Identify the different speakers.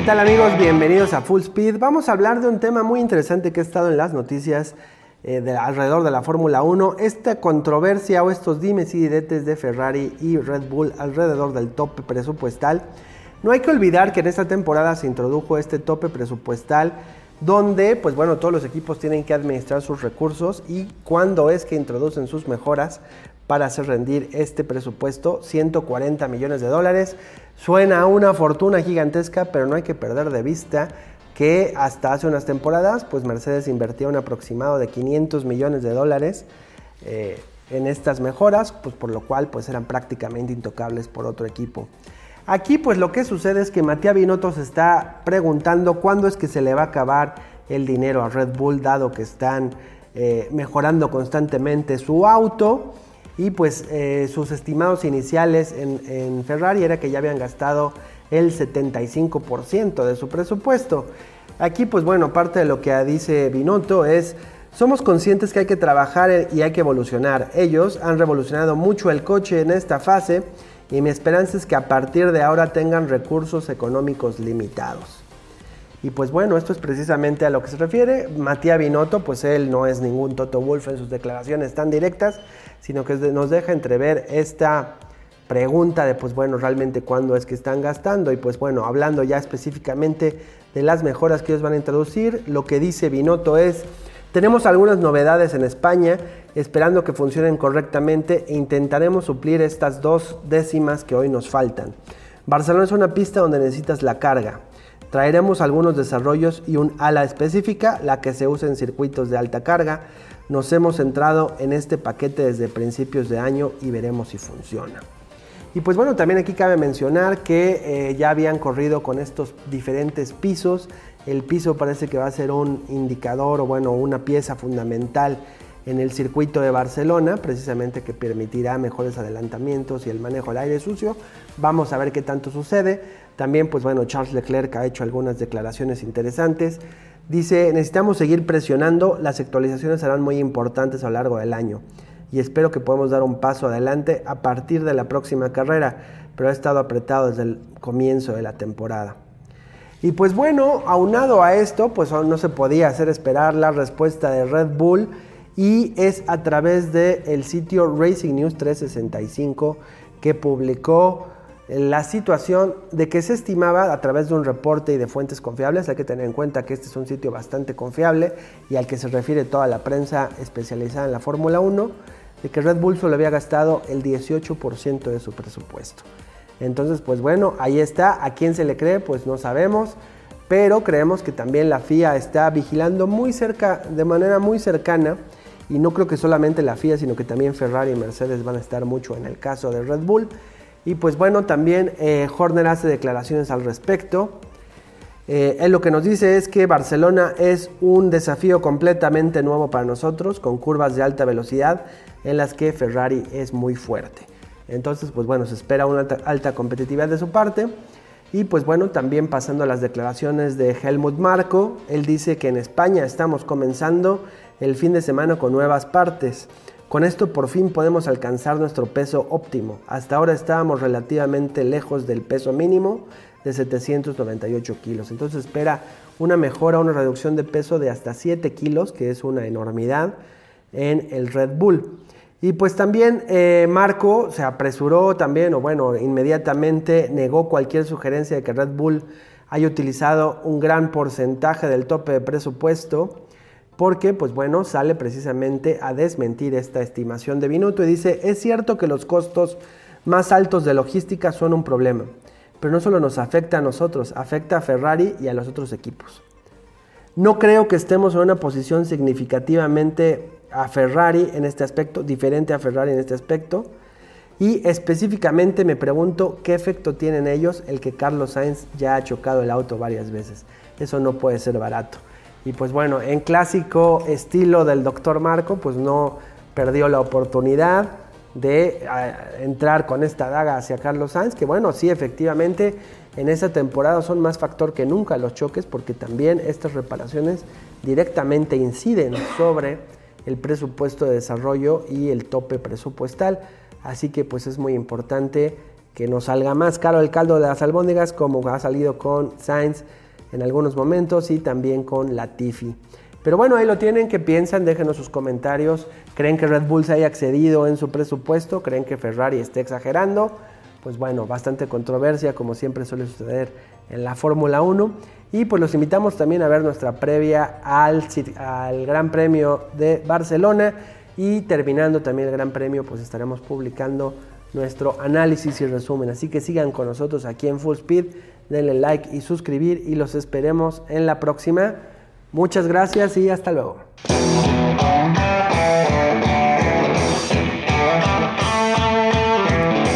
Speaker 1: ¿Qué tal amigos? Bienvenidos a Full Speed. Vamos a hablar de un tema muy interesante que ha estado en las noticias eh, de, alrededor de la Fórmula 1. Esta controversia o estos dimes y diretes de Ferrari y Red Bull alrededor del tope presupuestal. No hay que olvidar que en esta temporada se introdujo este tope presupuestal donde, pues bueno, todos los equipos tienen que administrar sus recursos y cuando es que introducen sus mejoras para hacer rendir este presupuesto, 140 millones de dólares. Suena una fortuna gigantesca, pero no hay que perder de vista que hasta hace unas temporadas, pues Mercedes invertía un aproximado de 500 millones de dólares eh, en estas mejoras, pues por lo cual pues eran prácticamente intocables por otro equipo. Aquí pues lo que sucede es que Matías Binotto se está preguntando cuándo es que se le va a acabar el dinero a Red Bull, dado que están eh, mejorando constantemente su auto y pues eh, sus estimados iniciales en, Ferrari era que ya habían gastado el 75% de su presupuesto. Aquí pues bueno, parte de lo que dice Binotto es somos conscientes que hay que trabajar y hay que evolucionar. Ellos han revolucionado mucho el coche en esta fase y mi esperanza es que a partir de ahora tengan recursos económicos limitados. Y pues bueno, esto es precisamente a lo que se refiere. Matías Binotto, pues él no es ningún Toto Wolf en sus declaraciones tan directas, sino que nos deja entrever esta pregunta de pues bueno, realmente cuándo es que están gastando y pues bueno, hablando ya específicamente de las mejoras que ellos van a introducir, lo que dice Binotto es, tenemos algunas novedades en España, esperando que funcionen correctamente e intentaremos suplir estas dos décimas que hoy nos faltan. Barcelona es una pista donde necesitas la carga. Traeremos algunos desarrollos y un ala específica, la que se usa en circuitos de alta carga. Nos hemos centrado en este paquete desde principios de año y veremos si funciona. Y pues bueno, también aquí cabe mencionar que eh, ya habían corrido con estos diferentes pisos. El piso parece que va a ser un indicador o bueno, una pieza fundamental en el circuito de Barcelona, precisamente que permitirá mejores adelantamientos y el manejo del aire sucio. Vamos a ver qué tanto sucede. También, pues bueno, Charles Leclerc ha hecho algunas declaraciones interesantes. Dice, necesitamos seguir presionando, las actualizaciones serán muy importantes a lo largo del año y espero que podamos dar un paso adelante a partir de la próxima carrera, pero ha estado apretado desde el comienzo de la temporada. Y pues bueno, aunado a esto, pues no se podía hacer esperar la respuesta de Red Bull y es a través del el sitio Racing News 365 que publicó la situación de que se estimaba a través de un reporte y de fuentes confiables, hay que tener en cuenta que este es un sitio bastante confiable y al que se refiere toda la prensa especializada en la Fórmula 1, de que Red Bull solo había gastado el 18% de su presupuesto. Entonces, pues bueno, ahí está. ¿A quién se le cree? Pues no sabemos. Pero creemos que también la FIA está vigilando muy cerca, de manera muy cercana. Y no creo que solamente la FIA, sino que también Ferrari y Mercedes van a estar mucho en el caso de Red Bull. Y pues bueno, también eh, Horner hace declaraciones al respecto. Eh, él lo que nos dice es que Barcelona es un desafío completamente nuevo para nosotros, con curvas de alta velocidad en las que Ferrari es muy fuerte. Entonces, pues bueno, se espera una alta competitividad de su parte. Y pues bueno, también pasando a las declaraciones de Helmut Marco, él dice que en España estamos comenzando el fin de semana con nuevas partes. Con esto por fin podemos alcanzar nuestro peso óptimo. Hasta ahora estábamos relativamente lejos del peso mínimo de 798 kilos. Entonces espera una mejora, una reducción de peso de hasta 7 kilos, que es una enormidad en el Red Bull. Y pues también eh, Marco se apresuró también, o bueno, inmediatamente negó cualquier sugerencia de que Red Bull haya utilizado un gran porcentaje del tope de presupuesto porque pues bueno, sale precisamente a desmentir esta estimación de Binotto y dice, es cierto que los costos más altos de logística son un problema, pero no solo nos afecta a nosotros, afecta a Ferrari y a los otros equipos. No creo que estemos en una posición significativamente a Ferrari en este aspecto, diferente a Ferrari en este aspecto. Y específicamente me pregunto qué efecto tienen ellos el que Carlos Sainz ya ha chocado el auto varias veces. Eso no puede ser barato. Y pues bueno, en clásico estilo del doctor Marco, pues no perdió la oportunidad de entrar con esta daga hacia Carlos Sainz, que bueno, sí, efectivamente, en esta temporada son más factor que nunca los choques, porque también estas reparaciones directamente inciden sobre el presupuesto de desarrollo y el tope presupuestal. Así que pues es muy importante que nos salga más caro el caldo de las albóndigas como ha salido con Sainz en algunos momentos y también con Latifi. Pero bueno, ahí lo tienen, ¿qué piensan? Déjenos sus comentarios. ¿Creen que Red Bull se haya excedido en su presupuesto? ¿Creen que Ferrari esté exagerando? Pues bueno, bastante controversia, como siempre suele suceder en la Fórmula 1. Y pues los invitamos también a ver nuestra previa al, al Gran Premio de Barcelona. Y terminando también el Gran Premio, pues estaremos publicando nuestro análisis y resumen. Así que sigan con nosotros aquí en Full Speed, denle like y suscribir y los esperemos en la próxima. Muchas gracias y hasta luego.